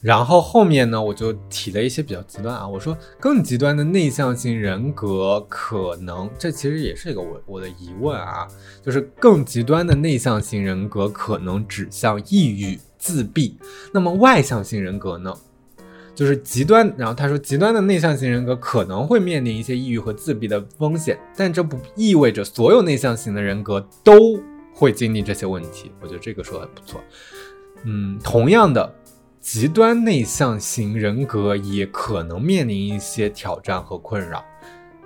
然后后面呢，我就提了一些比较极端啊，我说更极端的内向型人格可能，这其实也是一个我我的疑问啊，就是更极端的内向型人格可能指向抑郁、自闭。那么外向型人格呢，就是极端。然后他说，极端的内向型人格可能会面临一些抑郁和自闭的风险，但这不意味着所有内向型的人格都会经历这些问题。我觉得这个说的不错。嗯，同样的。极端内向型人格也可能面临一些挑战和困扰。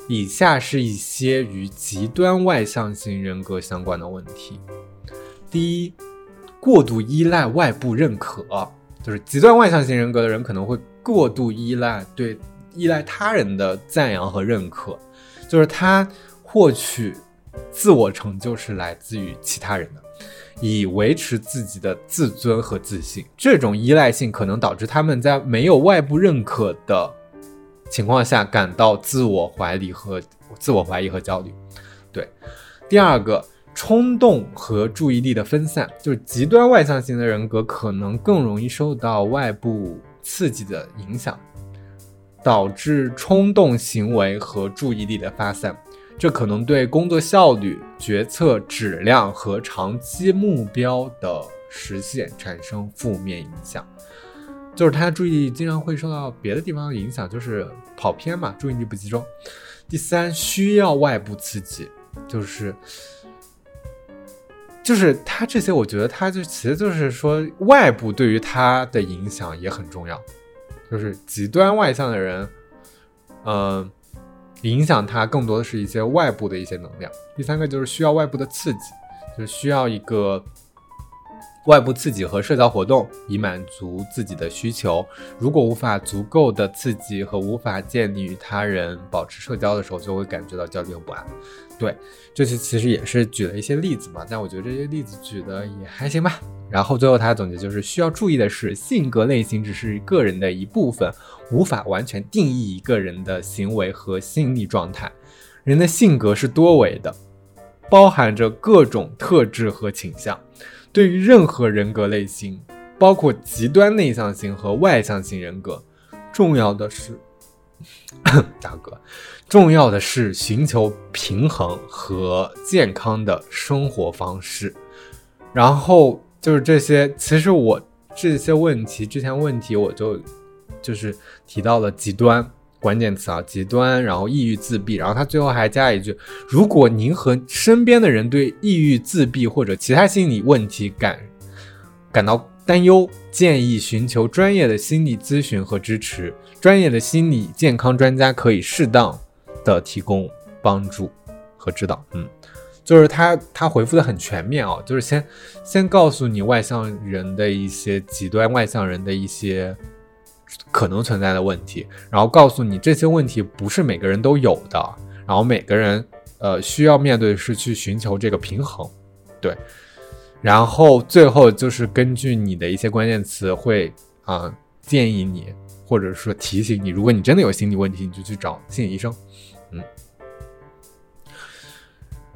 以下是一些与极端外向型人格相关的问题：第一，过度依赖外部认可，就是极端外向型人格的人可能会过度依赖对依赖他人的赞扬和认可，就是他获取自我成就是来自于其他人的。以维持自己的自尊和自信，这种依赖性可能导致他们在没有外部认可的情况下感到自我怀疑和自我怀疑和焦虑。对，第二个，冲动和注意力的分散，就是极端外向型的人格可能更容易受到外部刺激的影响，导致冲动行为和注意力的发散。这可能对工作效率、决策质量和长期目标的实现产生负面影响。就是他注意力经常会受到别的地方的影响，就是跑偏嘛，注意力不集中。第三，需要外部刺激，就是就是他这些，我觉得他就其实就是说，外部对于他的影响也很重要。就是极端外向的人，嗯。影响它更多的是一些外部的一些能量。第三个就是需要外部的刺激，就是需要一个外部刺激和社交活动以满足自己的需求。如果无法足够的刺激和无法建立与他人保持社交的时候，就会感觉到焦虑和不安。对，这些其实也是举了一些例子嘛，但我觉得这些例子举的也还行吧。然后最后他总结就是需要注意的是，性格类型只是个人的一部分，无法完全定义一个人的行为和心理状态。人的性格是多维的，包含着各种特质和倾向。对于任何人格类型，包括极端内向型和外向型人格，重要的是，大哥，重要的是寻求平衡和健康的生活方式，然后。就是这些，其实我这些问题之前问题我就就是提到了极端关键词啊，极端，然后抑郁自闭，然后他最后还加一句：如果您和身边的人对抑郁自闭或者其他心理问题感感到担忧，建议寻求专业的心理咨询和支持，专业的心理健康专家可以适当的提供帮助和指导。嗯。就是他，他回复的很全面哦，就是先先告诉你外向人的一些极端外向人的一些可能存在的问题，然后告诉你这些问题不是每个人都有的，然后每个人呃需要面对是去寻求这个平衡，对，然后最后就是根据你的一些关键词会啊建议你或者说提醒你，如果你真的有心理问题，你就去找心理医生，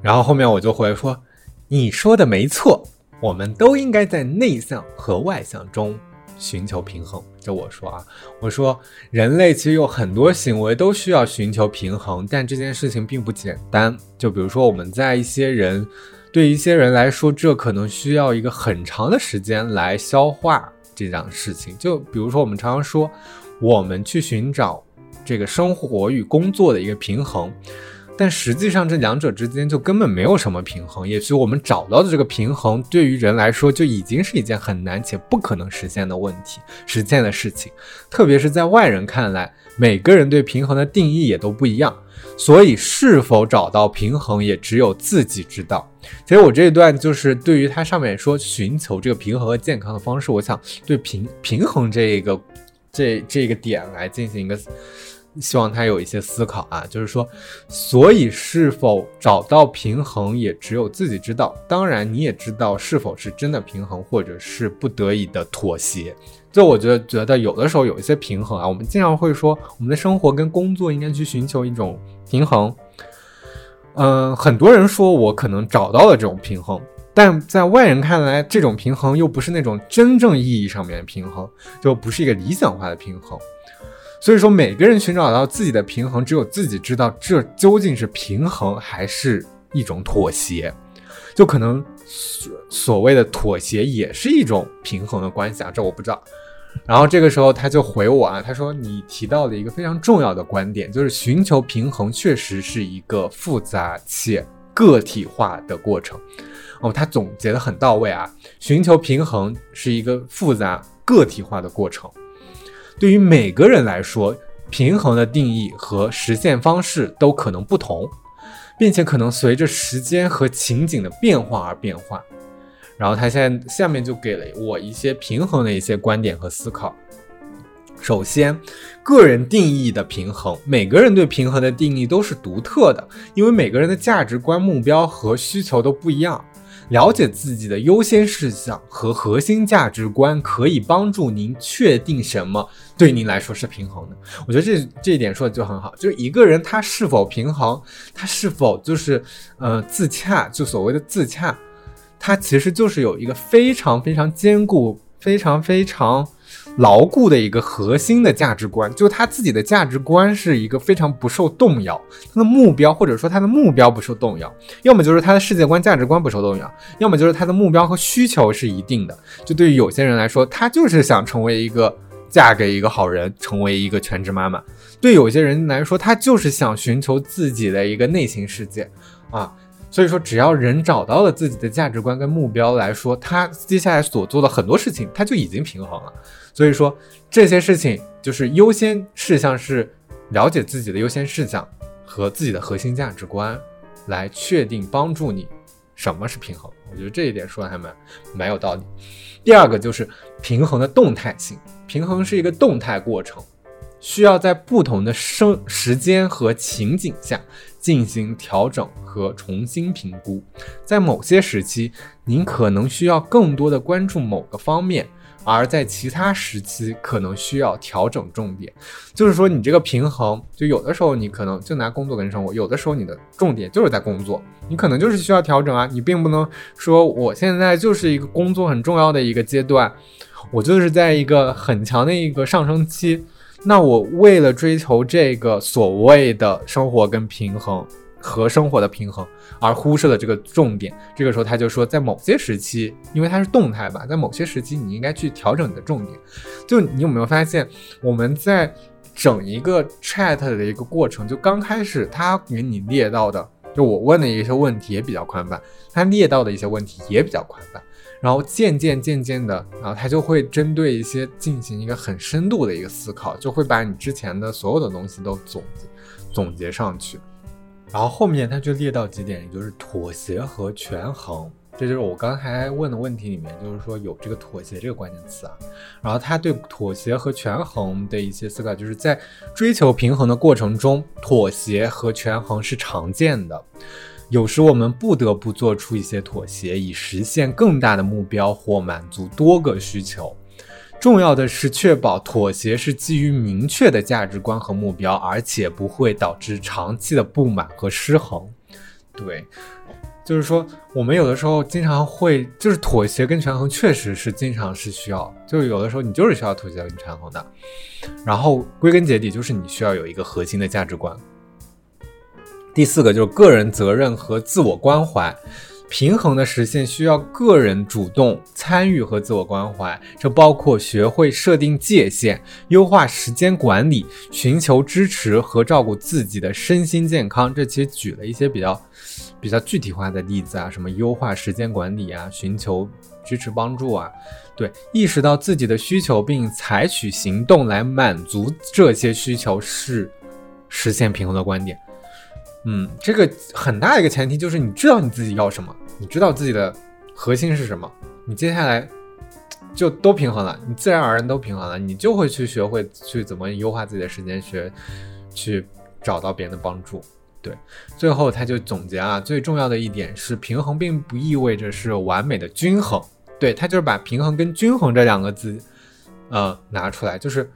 然后后面我就回说：“你说的没错，我们都应该在内向和外向中寻求平衡。”就我说啊，我说人类其实有很多行为都需要寻求平衡，但这件事情并不简单。就比如说我们在一些人，对一些人来说，这可能需要一个很长的时间来消化这样事情。就比如说我们常常说，我们去寻找这个生活与工作的一个平衡。但实际上，这两者之间就根本没有什么平衡。也许我们找到的这个平衡，对于人来说就已经是一件很难且不可能实现的问题、实现的事情。特别是在外人看来，每个人对平衡的定义也都不一样，所以是否找到平衡，也只有自己知道。其实我这一段就是对于它上面说寻求这个平衡和健康的方式，我想对平平衡这一个这这个点来进行一个。希望他有一些思考啊，就是说，所以是否找到平衡，也只有自己知道。当然，你也知道是否是真的平衡，或者是不得已的妥协。就我觉得，觉得有的时候有一些平衡啊，我们经常会说，我们的生活跟工作应该去寻求一种平衡。嗯，很多人说我可能找到了这种平衡，但在外人看来，这种平衡又不是那种真正意义上面的平衡，就不是一个理想化的平衡。所以说，每个人寻找到自己的平衡，只有自己知道这究竟是平衡还是一种妥协。就可能所所谓的妥协也是一种平衡的关系啊，这我不知道。然后这个时候他就回我啊，他说你提到了一个非常重要的观点，就是寻求平衡确实是一个复杂且个体化的过程。哦，他总结的很到位啊，寻求平衡是一个复杂个体化的过程。对于每个人来说，平衡的定义和实现方式都可能不同。并且可能随着时间和情景的变化而变化，然后他现在下面就给了我一些平衡的一些观点和思考。首先，个人定义的平衡，每个人对平衡的定义都是独特的，因为每个人的价值观、目标和需求都不一样。了解自己的优先事项和核心价值观，可以帮助您确定什么对您来说是平衡的。我觉得这这一点说的就很好，就是一个人他是否平衡，他是否就是呃自洽，就所谓的自洽，他其实就是有一个非常非常坚固、非常非常。牢固的一个核心的价值观，就他自己的价值观是一个非常不受动摇，他的目标或者说他的目标不受动摇，要么就是他的世界观价值观不受动摇，要么就是他的目标和需求是一定的。就对于有些人来说，他就是想成为一个嫁给一个好人，成为一个全职妈妈；对有些人来说，他就是想寻求自己的一个内心世界啊。所以说，只要人找到了自己的价值观跟目标来说，他接下来所做的很多事情，他就已经平衡了。所以说，这些事情就是优先事项是了解自己的优先事项和自己的核心价值观，来确定帮助你什么是平衡。我觉得这一点说的还蛮蛮有道理。第二个就是平衡的动态性，平衡是一个动态过程。需要在不同的生时间和情景下进行调整和重新评估。在某些时期，您可能需要更多的关注某个方面，而在其他时期可能需要调整重点。就是说，你这个平衡，就有的时候你可能就拿工作跟生活，有的时候你的重点就是在工作，你可能就是需要调整啊。你并不能说我现在就是一个工作很重要的一个阶段，我就是在一个很强的一个上升期。那我为了追求这个所谓的生活跟平衡和生活的平衡，而忽视了这个重点。这个时候他就说，在某些时期，因为它是动态吧，在某些时期你应该去调整你的重点。就你有没有发现，我们在整一个 chat 的一个过程，就刚开始他给你列到的，就我问的一些问题也比较宽泛，他列到的一些问题也比较宽泛。然后渐渐渐渐的，然后他就会针对一些进行一个很深度的一个思考，就会把你之前的所有的东西都总结总结上去。然后后面他就列到几点，也就是妥协和权衡，这就是我刚才问的问题里面，就是说有这个妥协这个关键词啊。然后他对妥协和权衡的一些思考，就是在追求平衡的过程中，妥协和权衡是常见的。有时我们不得不做出一些妥协，以实现更大的目标或满足多个需求。重要的是确保妥协是基于明确的价值观和目标，而且不会导致长期的不满和失衡。对，就是说，我们有的时候经常会，就是妥协跟权衡，确实是经常是需要，就是有的时候你就是需要妥协跟权衡的。然后归根结底，就是你需要有一个核心的价值观。第四个就是个人责任和自我关怀，平衡的实现需要个人主动参与和自我关怀，这包括学会设定界限、优化时间管理、寻求支持和照顾自己的身心健康。这其实举了一些比较比较具体化的例子啊，什么优化时间管理啊，寻求支持帮助啊，对，意识到自己的需求并采取行动来满足这些需求是实现平衡的观点。嗯，这个很大一个前提就是你知道你自己要什么，你知道自己的核心是什么，你接下来就都平衡了，你自然而然都平衡了，你就会去学会去怎么优化自己的时间，学去找到别人的帮助。对，最后他就总结啊，最重要的一点是平衡并不意味着是完美的均衡，对他就是把平衡跟均衡这两个字，呃，拿出来就是。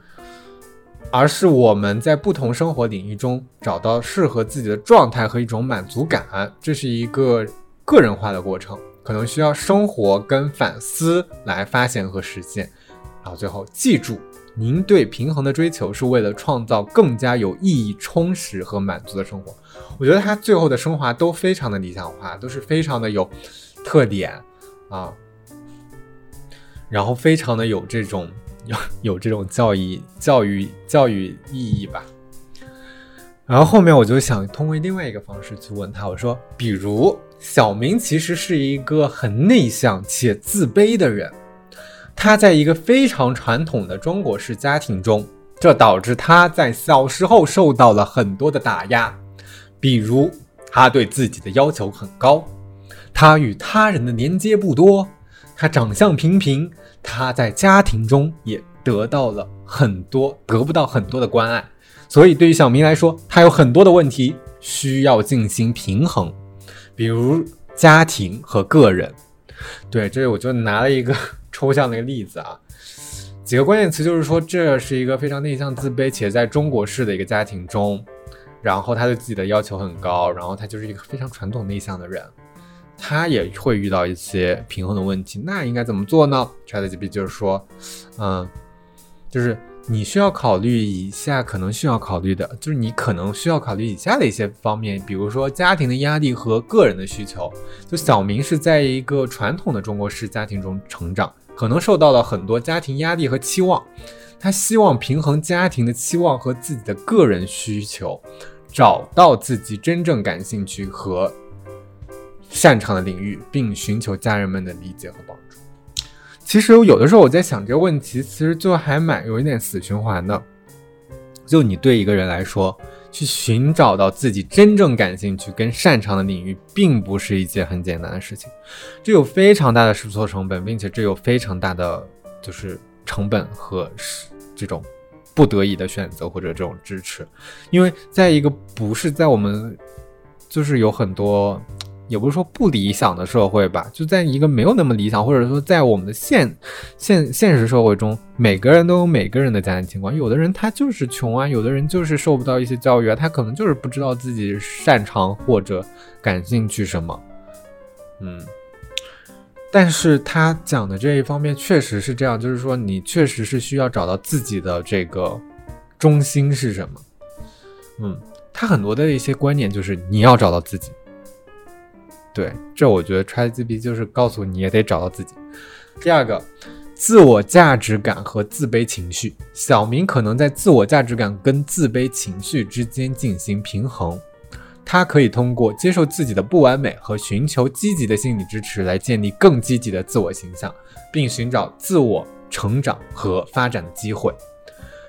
而是我们在不同生活领域中找到适合自己的状态和一种满足感，这是一个个人化的过程。可能需要生活跟反思来发现和实现。然后最后记住，您对平衡的追求是为了创造更加有意义、充实和满足的生活。我觉得他最后的升华都非常的理想化，都是非常的有特点啊，然后非常的有这种有有这种教育教育教育意义吧。然后后面我就想通过另外一个方式去问他，我说，比如小明其实是一个很内向且自卑的人，他在一个非常传统的中国式家庭中，这导致他在小时候受到了很多的打压，比如他对自己的要求很高，他与他人的连接不多，他长相平平，他在家庭中也得到了很多得不到很多的关爱。所以，对于小明来说，他有很多的问题需要进行平衡，比如家庭和个人。对，这我就拿了一个抽象的一个例子啊，几个关键词就是说，这是一个非常内向、自卑且在中国式的一个家庭中，然后他对自己的要求很高，然后他就是一个非常传统内向的人，他也会遇到一些平衡的问题。那应该怎么做呢？ChatGPT 就是说，嗯，就是。你需要考虑以下可能需要考虑的，就是你可能需要考虑以下的一些方面，比如说家庭的压力和个人的需求。就小明是在一个传统的中国式家庭中成长，可能受到了很多家庭压力和期望，他希望平衡家庭的期望和自己的个人需求，找到自己真正感兴趣和擅长的领域，并寻求家人们的理解和帮助。其实有的时候我在想这个问题，其实就还蛮有一点死循环的。就你对一个人来说，去寻找到自己真正感兴趣跟擅长的领域，并不是一件很简单的事情，这有非常大的试错成本，并且这有非常大的就是成本和是这种不得已的选择或者这种支持，因为在一个不是在我们就是有很多。也不是说不理想的社会吧，就在一个没有那么理想，或者说在我们的现现现实社会中，每个人都有每个人的家庭情况。有的人他就是穷啊，有的人就是受不到一些教育啊，他可能就是不知道自己擅长或者感兴趣什么。嗯，但是他讲的这一方面确实是这样，就是说你确实是需要找到自己的这个中心是什么。嗯，他很多的一些观念就是你要找到自己。对，这我觉得 ChatGPT 就是告诉你也得找到自己。第二个，自我价值感和自卑情绪，小明可能在自我价值感跟自卑情绪之间进行平衡。他可以通过接受自己的不完美和寻求积极的心理支持来建立更积极的自我形象，并寻找自我成长和发展的机会。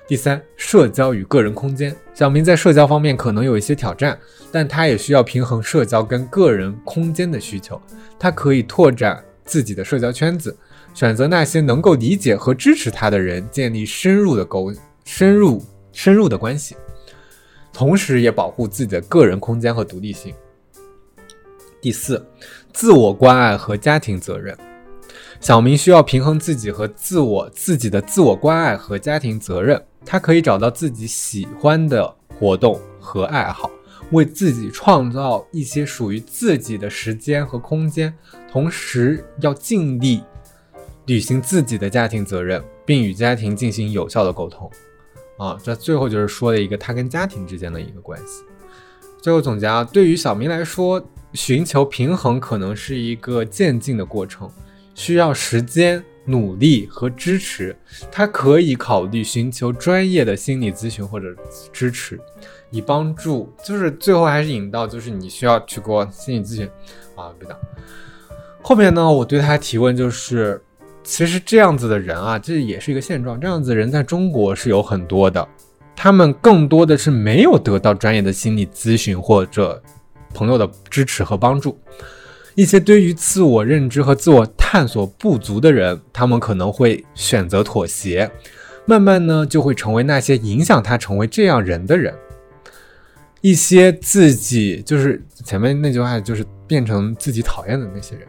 第三，社交与个人空间。小明在社交方面可能有一些挑战，但他也需要平衡社交跟个人空间的需求。他可以拓展自己的社交圈子，选择那些能够理解和支持他的人，建立深入的沟、深入、深入的关系，同时也保护自己的个人空间和独立性。第四，自我关爱和家庭责任。小明需要平衡自己和自我自己的自我关爱和家庭责任。他可以找到自己喜欢的活动和爱好，为自己创造一些属于自己的时间和空间，同时要尽力履行自己的家庭责任，并与家庭进行有效的沟通。啊，这最后就是说了一个他跟家庭之间的一个关系。最后总结啊，对于小明来说，寻求平衡可能是一个渐进的过程，需要时间。努力和支持，他可以考虑寻求专业的心理咨询或者支持，以帮助。就是最后还是引到，就是你需要去过心理咨询啊，别讲。后面呢，我对他提问就是，其实这样子的人啊，这也是一个现状。这样子人在中国是有很多的，他们更多的是没有得到专业的心理咨询或者朋友的支持和帮助。一些对于自我认知和自我探索不足的人，他们可能会选择妥协，慢慢呢就会成为那些影响他成为这样人的人。一些自己就是前面那句话，就是变成自己讨厌的那些人。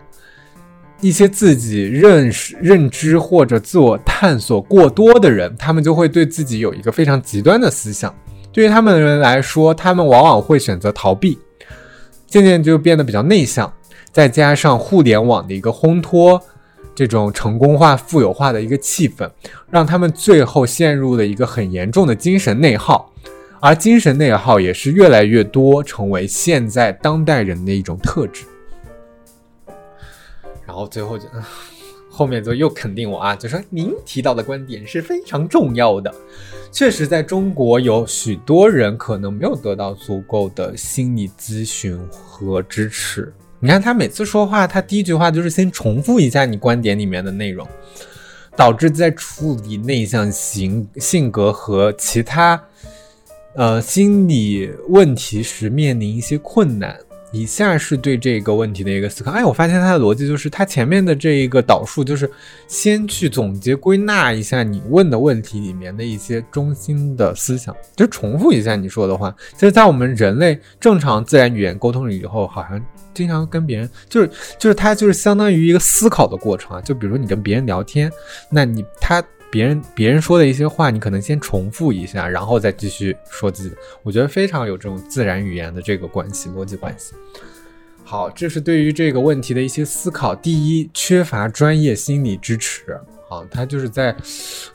一些自己认识、认知或者自我探索过多的人，他们就会对自己有一个非常极端的思想。对于他们的人来说，他们往往会选择逃避，渐渐就变得比较内向。再加上互联网的一个烘托，这种成功化、富有化的一个气氛，让他们最后陷入了一个很严重的精神内耗。而精神内耗也是越来越多成为现在当代人的一种特质。然后最后就。后面就又肯定我啊，就说您提到的观点是非常重要的。确实，在中国有许多人可能没有得到足够的心理咨询和支持。你看他每次说话，他第一句话就是先重复一下你观点里面的内容，导致在处理内向型性格和其他呃心理问题时面临一些困难。以下是对这个问题的一个思考。哎，我发现他的逻辑就是，他前面的这一个导数就是先去总结归纳一下你问的问题里面的一些中心的思想，就重复一下你说的话。其实，在我们人类正常自然语言沟通了以后，好像经常跟别人就是就是他就是相当于一个思考的过程啊。就比如说你跟别人聊天，那你他。别人别人说的一些话，你可能先重复一下，然后再继续说自己。我觉得非常有这种自然语言的这个关系逻辑关系。好，这是对于这个问题的一些思考。第一，缺乏专业心理支持。好，它就是在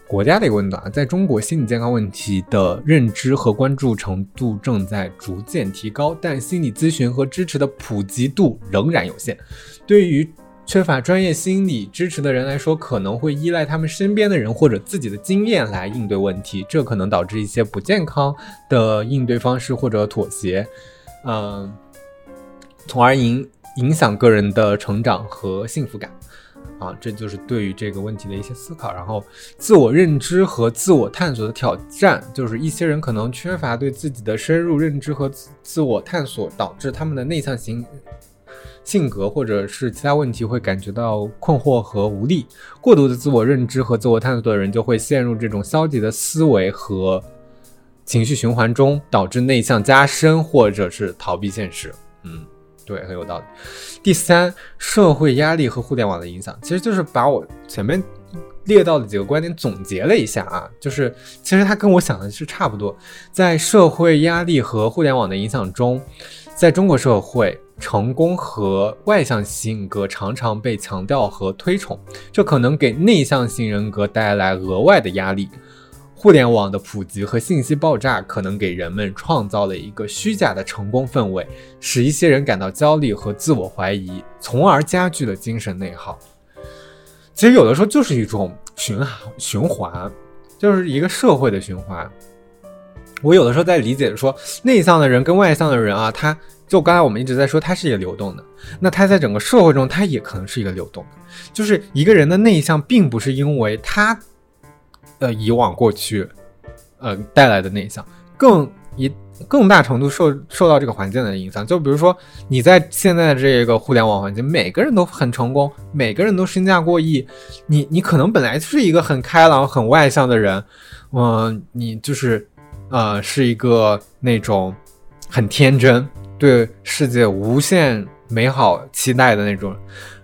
国家的一个问题啊，在中国心理健康问题的认知和关注程度正在逐渐提高，但心理咨询和支持的普及度仍然有限。对于缺乏专业心理支持的人来说，可能会依赖他们身边的人或者自己的经验来应对问题，这可能导致一些不健康的应对方式或者妥协，嗯，从而影影响个人的成长和幸福感。啊，这就是对于这个问题的一些思考。然后，自我认知和自我探索的挑战，就是一些人可能缺乏对自己的深入认知和自自我探索，导致他们的内向型。性格或者是其他问题会感觉到困惑和无力，过度的自我认知和自我探索的人就会陷入这种消极的思维和情绪循环中，导致内向加深或者是逃避现实。嗯，对，很有道理。第三，社会压力和互联网的影响，其实就是把我前面列到的几个观点总结了一下啊，就是其实它跟我想的是差不多。在社会压力和互联网的影响中，在中国社会。成功和外向性格常常被强调和推崇，这可能给内向型人格带来额外的压力。互联网的普及和信息爆炸可能给人们创造了一个虚假的成功氛围，使一些人感到焦虑和自我怀疑，从而加剧了精神内耗。其实有的时候就是一种循循环，就是一个社会的循环。我有的时候在理解说，内向的人跟外向的人啊，他。就刚才我们一直在说，他是一个流动的，那他在整个社会中，他也可能是一个流动的。就是一个人的内向，并不是因为他，呃，以往过去，呃带来的内向，更一更大程度受受到这个环境的影响。就比如说你在现在这个互联网环境，每个人都很成功，每个人都身价过亿，你你可能本来就是一个很开朗、很外向的人，嗯，你就是呃是一个那种很天真。对世界无限美好期待的那种，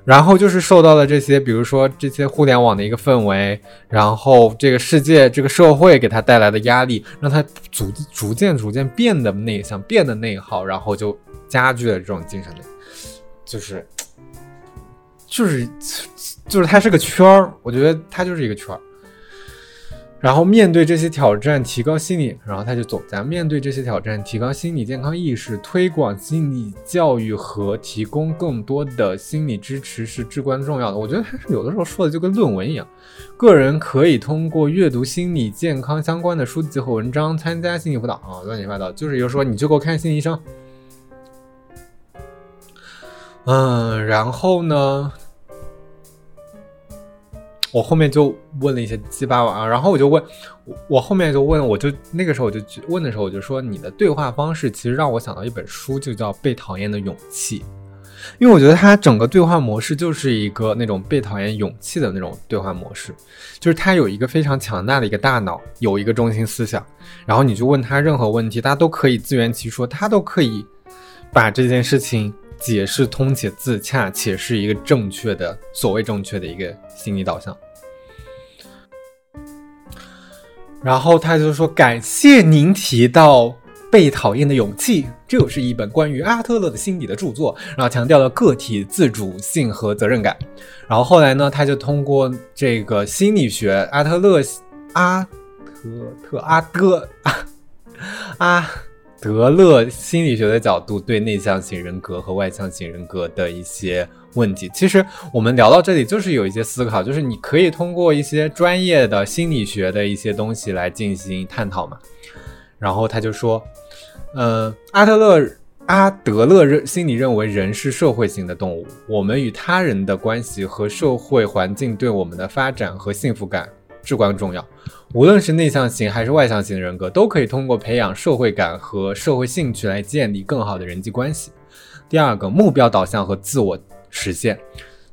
然后就是受到了这些，比如说这些互联网的一个氛围，然后这个世界、这个社会给他带来的压力，让他逐逐渐、逐渐变得内向，变得内耗，然后就加剧了这种精神内，就是，就是，就是他是个圈儿，我觉得他就是一个圈儿。然后面对这些挑战，提高心理，然后他就走咱面对这些挑战，提高心理健康意识，推广心理教育和提供更多的心理支持是至关重要的。我觉得他是有的时候说的就跟论文一样，个人可以通过阅读心理健康相关的书籍和文章，参加心理辅导啊，乱七八糟，就是有时候你就给我看心理医生。嗯，然后呢？我后面就问了一些鸡巴玩意儿，然后我就问，我后面就问，我就那个时候我就问的时候，我就说你的对话方式其实让我想到一本书，就叫《被讨厌的勇气》，因为我觉得它整个对话模式就是一个那种被讨厌勇气的那种对话模式，就是他有一个非常强大的一个大脑，有一个中心思想，然后你就问他任何问题，他都可以自圆其说，他都可以把这件事情解释通且自洽，且是一个正确的所谓正确的一个心理导向。然后他就说：“感谢您提到被讨厌的勇气，这又是一本关于阿特勒的心理的著作，然后强调了个体自主性和责任感。然后后来呢，他就通过这个心理学，阿特勒阿特特阿德阿德勒心理学的角度，对内向型人格和外向型人格的一些问题。其实我们聊到这里，就是有一些思考，就是你可以通过一些专业的心理学的一些东西来进行探讨嘛。然后他就说。呃，阿特勒阿德勒认心里认为人是社会性的动物，我们与他人的关系和社会环境对我们的发展和幸福感至关重要。无论是内向型还是外向型的人格，都可以通过培养社会感和社会兴趣来建立更好的人际关系。第二个，目标导向和自我实现，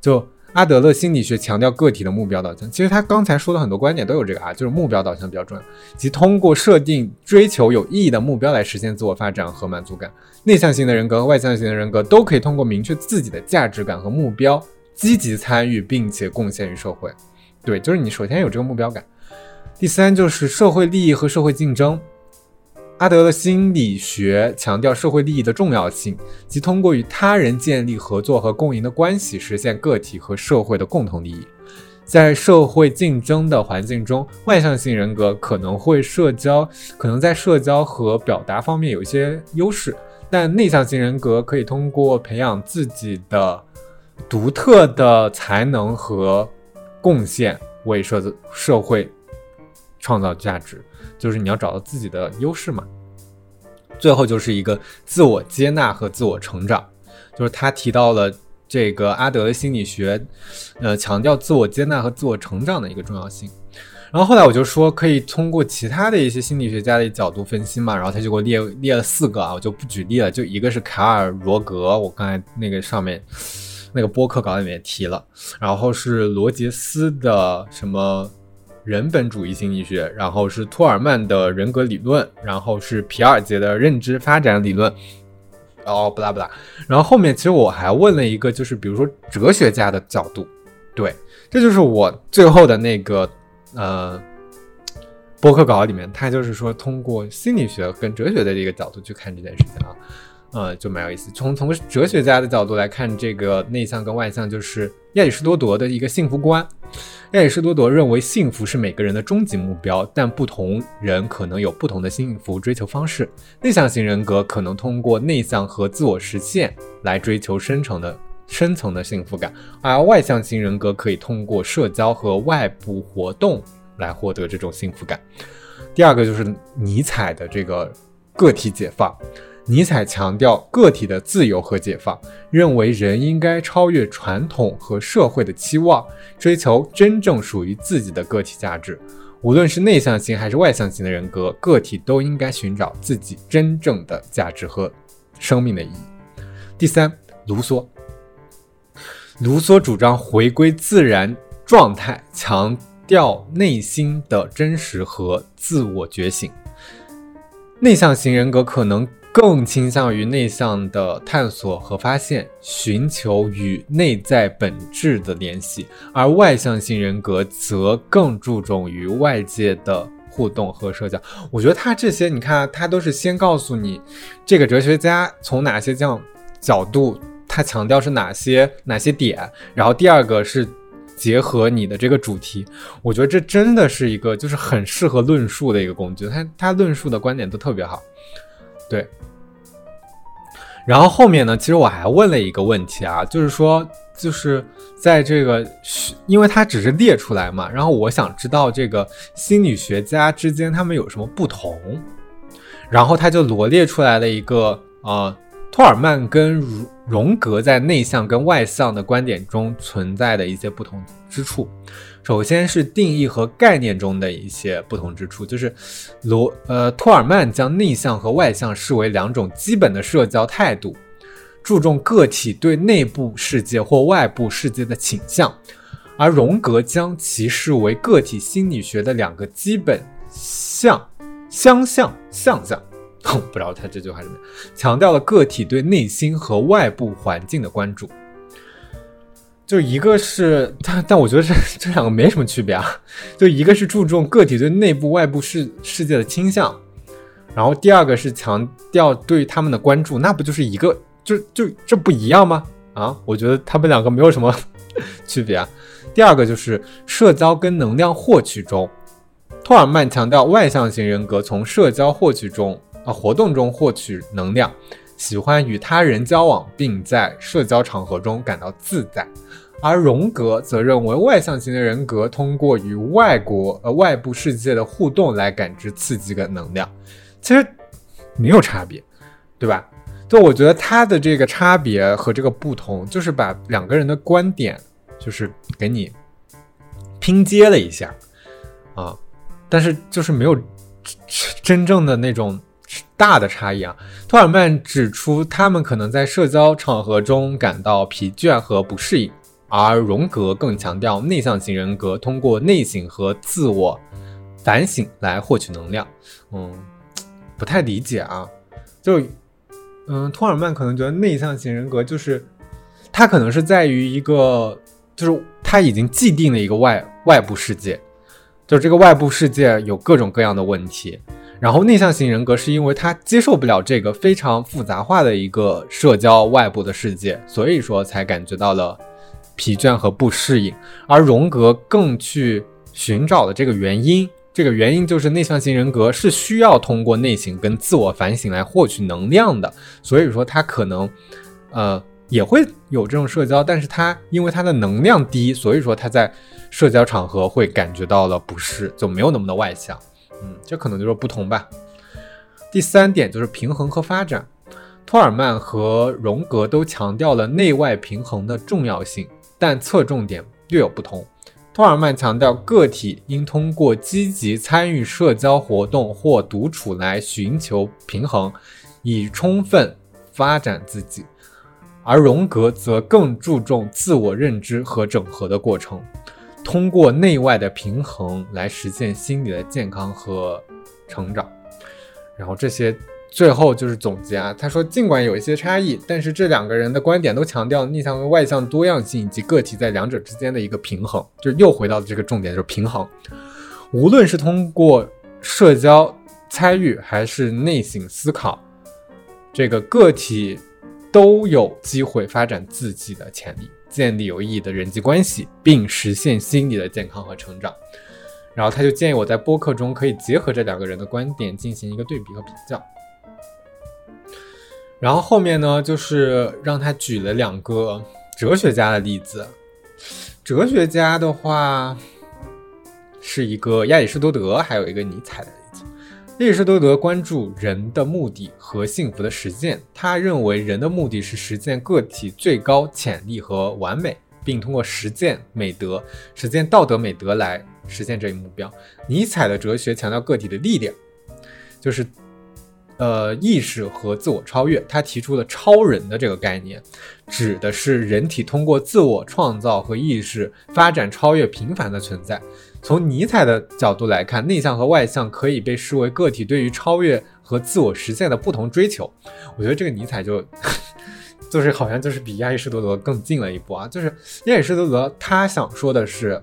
就。阿德勒心理学强调个体的目标导向，其实他刚才说的很多观点都有这个啊，就是目标导向比较重要，即通过设定追求有意义的目标来实现自我发展和满足感。内向型的人格和外向型的人格都可以通过明确自己的价值感和目标，积极参与并且贡献于社会。对，就是你首先有这个目标感。第三就是社会利益和社会竞争。阿德勒心理学强调社会利益的重要性，即通过与他人建立合作和共赢的关系，实现个体和社会的共同利益。在社会竞争的环境中，外向性人格可能会社交，可能在社交和表达方面有一些优势，但内向型人格可以通过培养自己的独特的才能和贡献，为社社会创造价值。就是你要找到自己的优势嘛，最后就是一个自我接纳和自我成长，就是他提到了这个阿德的心理学，呃，强调自我接纳和自我成长的一个重要性。然后后来我就说可以通过其他的一些心理学家的角度分析嘛，然后他就给我列列了四个啊，我就不举例了，就一个是卡尔罗格，我刚才那个上面那个播客稿里面提了，然后是罗杰斯的什么。人本主义心理学，然后是托尔曼的人格理论，然后是皮尔杰的认知发展理论，哦，不拉不拉。然后后面其实我还问了一个，就是比如说哲学家的角度，对，这就是我最后的那个呃博客稿里面，他就是说通过心理学跟哲学的这个角度去看这件事情啊，呃，就蛮有意思。从从哲学家的角度来看，这个内向跟外向，就是亚里士多德的一个幸福观。亚里士多德认为，幸福是每个人的终极目标，但不同人可能有不同的幸福追求方式。内向型人格可能通过内向和自我实现来追求深层的深层的幸福感，而外向型人格可以通过社交和外部活动来获得这种幸福感。第二个就是尼采的这个个体解放。尼采强调个体的自由和解放，认为人应该超越传统和社会的期望，追求真正属于自己的个体价值。无论是内向型还是外向型的人格，个体都应该寻找自己真正的价值和生命的意义。第三，卢梭。卢梭主张回归自然状态，强调内心的真实和自我觉醒。内向型人格可能。更倾向于内向的探索和发现，寻求与内在本质的联系，而外向型人格则更注重于外界的互动和社交。我觉得他这些，你看，他都是先告诉你这个哲学家从哪些这样角度，他强调是哪些哪些点，然后第二个是结合你的这个主题。我觉得这真的是一个就是很适合论述的一个工具，他他论述的观点都特别好。对，然后后面呢？其实我还问了一个问题啊，就是说，就是在这个，因为它只是列出来嘛，然后我想知道这个心理学家之间他们有什么不同，然后他就罗列出来了一个呃，托尔曼跟如荣格在内向跟外向的观点中存在的一些不同之处。首先是定义和概念中的一些不同之处，就是罗呃托尔曼将内向和外向视为两种基本的社交态度，注重个体对内部世界或外部世界的倾向，而荣格将其视为个体心理学的两个基本相相向相不知道他这句话是什么，强调了个体对内心和外部环境的关注。就一个是，但但我觉得这这两个没什么区别啊。就一个是注重个体对内部外部世世界的倾向，然后第二个是强调对他们的关注，那不就是一个就就这不一样吗？啊，我觉得他们两个没有什么 区别啊。第二个就是社交跟能量获取中，托尔曼强调外向型人格从社交获取中啊活动中获取能量，喜欢与他人交往，并在社交场合中感到自在。而荣格则认为外向型的人格通过与外国呃外部世界的互动来感知刺激的能量。其实没有差别，对吧？就我觉得他的这个差别和这个不同，就是把两个人的观点就是给你拼接了一下啊，但是就是没有真正的那种大的差异啊。托尔曼指出，他们可能在社交场合中感到疲倦和不适应，而荣格更强调内向型人格通过内省和自我反省来获取能量。嗯。不太理解啊，就，嗯，托尔曼可能觉得内向型人格就是他可能是在于一个，就是他已经既定了一个外外部世界，就这个外部世界有各种各样的问题，然后内向型人格是因为他接受不了这个非常复杂化的一个社交外部的世界，所以说才感觉到了疲倦和不适应，而荣格更去寻找的这个原因。这个原因就是内向型人格是需要通过内省跟自我反省来获取能量的，所以说他可能，呃，也会有这种社交，但是他因为他的能量低，所以说他在社交场合会感觉到了不适，就没有那么的外向。嗯，这可能就是不同吧。第三点就是平衡和发展，托尔曼和荣格都强调了内外平衡的重要性，但侧重点略有不同。托尔曼强调，个体应通过积极参与社交活动或独处来寻求平衡，以充分发展自己；而荣格则更注重自我认知和整合的过程，通过内外的平衡来实现心理的健康和成长。然后这些。最后就是总结啊，他说，尽管有一些差异，但是这两个人的观点都强调内向和外向多样性以及个体在两者之间的一个平衡，就又回到了这个重点，就是平衡。无论是通过社交参与还是内省思考，这个个体都有机会发展自己的潜力，建立有意义的人际关系，并实现心理的健康和成长。然后他就建议我在播客中可以结合这两个人的观点进行一个对比和比较。然后后面呢，就是让他举了两个哲学家的例子。哲学家的话，是一个亚里士多德，还有一个尼采的亚里士多德关注人的目的和幸福的实践，他认为人的目的是实现个体最高潜力和完美，并通过实践美德、实践道德美德来实现这一目标。尼采的哲学强调个体的力量，就是。呃，意识和自我超越，他提出了超人的这个概念，指的是人体通过自我创造和意识发展超越平凡的存在。从尼采的角度来看，内向和外向可以被视为个体对于超越和自我实现的不同追求。我觉得这个尼采就 就是好像就是比亚里士多德更近了一步啊，就是亚里士多德他想说的是，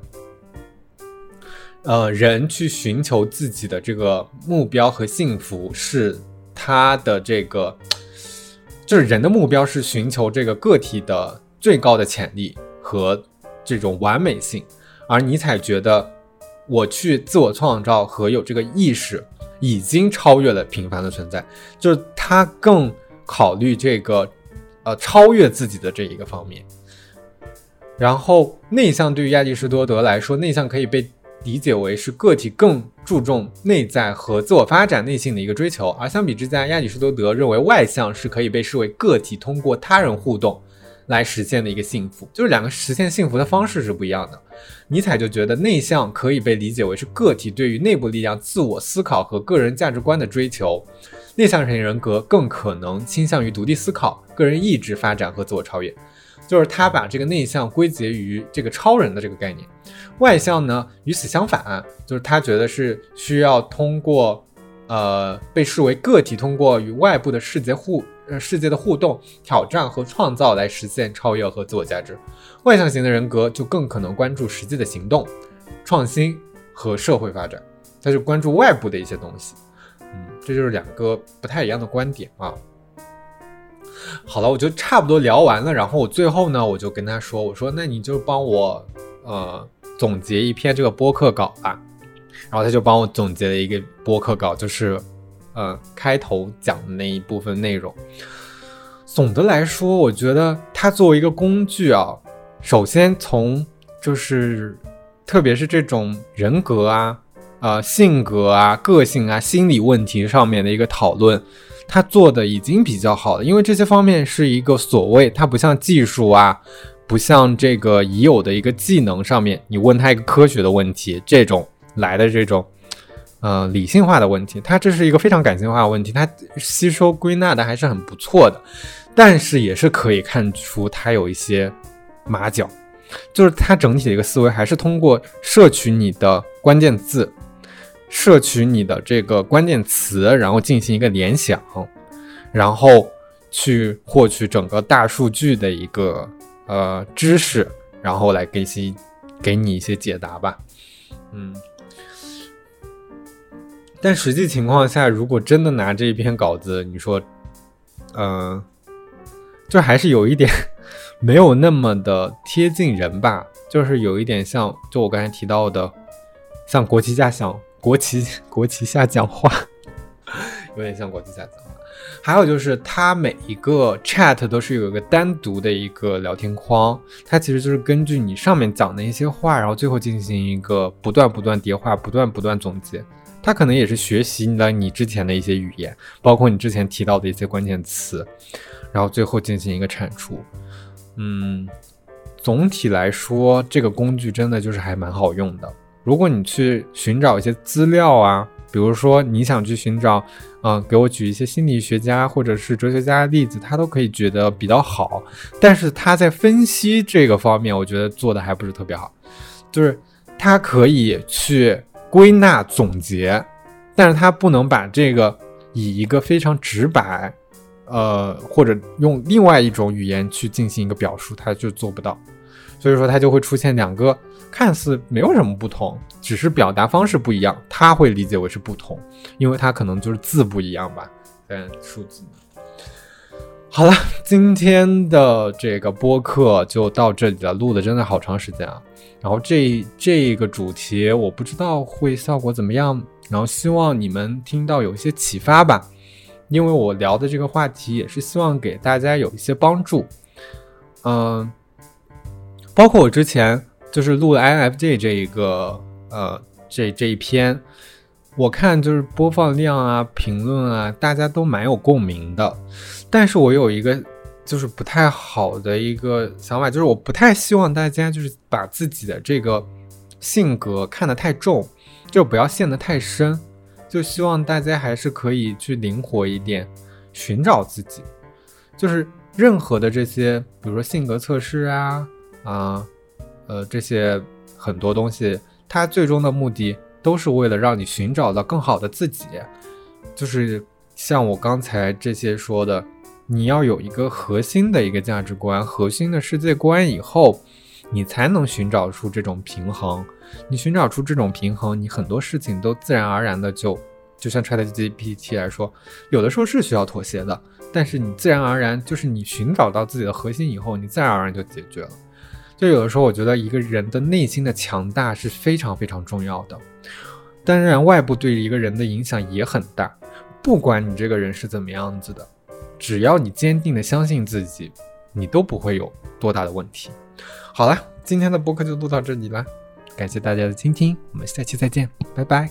呃，人去寻求自己的这个目标和幸福是。他的这个就是人的目标是寻求这个个体的最高的潜力和这种完美性，而尼采觉得我去自我创造和有这个意识已经超越了平凡的存在，就是他更考虑这个呃超越自己的这一个方面。然后内向对于亚里士多德来说，内向可以被。理解为是个体更注重内在和自我发展内心的一个追求，而相比之下，亚里士多德认为外向是可以被视为个体通过他人互动来实现的一个幸福，就是两个实现幸福的方式是不一样的。尼采就觉得内向可以被理解为是个体对于内部力量、自我思考和个人价值观的追求，内向型人格更可能倾向于独立思考、个人意志发展和自我超越。就是他把这个内向归结于这个超人的这个概念，外向呢与此相反，就是他觉得是需要通过，呃，被视为个体通过与外部的世界互呃世界的互动、挑战和创造来实现超越和自我价值。外向型的人格就更可能关注实际的行动、创新和社会发展，他就关注外部的一些东西。嗯，这就是两个不太一样的观点啊。好了，我就差不多聊完了。然后我最后呢，我就跟他说：“我说那你就帮我呃总结一篇这个播客稿吧。”然后他就帮我总结了一个播客稿，就是呃开头讲的那一部分内容。总的来说，我觉得它作为一个工具啊，首先从就是特别是这种人格啊、呃性格啊、个性啊、心理问题上面的一个讨论。他做的已经比较好了，因为这些方面是一个所谓，它不像技术啊，不像这个已有的一个技能上面，你问他一个科学的问题，这种来的这种，呃，理性化的问题，它这是一个非常感性化的问题，它吸收归纳的还是很不错的，但是也是可以看出它有一些马脚，就是它整体的一个思维还是通过摄取你的关键字。摄取你的这个关键词，然后进行一个联想，然后去获取整个大数据的一个呃知识，然后来给些给你一些解答吧。嗯，但实际情况下，如果真的拿这一篇稿子，你说，嗯，就还是有一点没有那么的贴近人吧，就是有一点像，就我刚才提到的，像国旗下想。国旗国旗下讲话，有点像国旗下讲话。还有就是，它每一个 chat 都是有一个单独的一个聊天框，它其实就是根据你上面讲的一些话，然后最后进行一个不断不断叠话，不断不断总结。它可能也是学习了你之前的一些语言，包括你之前提到的一些关键词，然后最后进行一个产出。嗯，总体来说，这个工具真的就是还蛮好用的。如果你去寻找一些资料啊，比如说你想去寻找，嗯，给我举一些心理学家或者是哲学家的例子，他都可以觉得比较好。但是他在分析这个方面，我觉得做的还不是特别好。就是他可以去归纳总结，但是他不能把这个以一个非常直白，呃，或者用另外一种语言去进行一个表述，他就做不到。所以说，他就会出现两个。看似没有什么不同，只是表达方式不一样，他会理解为是不同，因为他可能就是字不一样吧，嗯，数字。好了，今天的这个播客就到这里了，录的真的好长时间啊。然后这这个主题我不知道会效果怎么样，然后希望你们听到有一些启发吧，因为我聊的这个话题也是希望给大家有一些帮助，嗯，包括我之前。就是录了 INFJ 这一个，呃，这这一篇，我看就是播放量啊、评论啊，大家都蛮有共鸣的。但是我有一个就是不太好的一个想法，就是我不太希望大家就是把自己的这个性格看得太重，就不要陷得太深，就希望大家还是可以去灵活一点，寻找自己。就是任何的这些，比如说性格测试啊，啊。呃，这些很多东西，它最终的目的都是为了让你寻找到更好的自己。就是像我刚才这些说的，你要有一个核心的一个价值观、核心的世界观以后，你才能寻找出这种平衡。你寻找出这种平衡，你很多事情都自然而然的就，就像 ChatGPT 来说，有的时候是需要妥协的，但是你自然而然就是你寻找到自己的核心以后，你自然而然就解决了。就有的时候，我觉得一个人的内心的强大是非常非常重要的。当然，外部对一个人的影响也很大。不管你这个人是怎么样子的，只要你坚定的相信自己，你都不会有多大的问题。好了，今天的播客就录到这里了，感谢大家的倾听，我们下期再见，拜拜。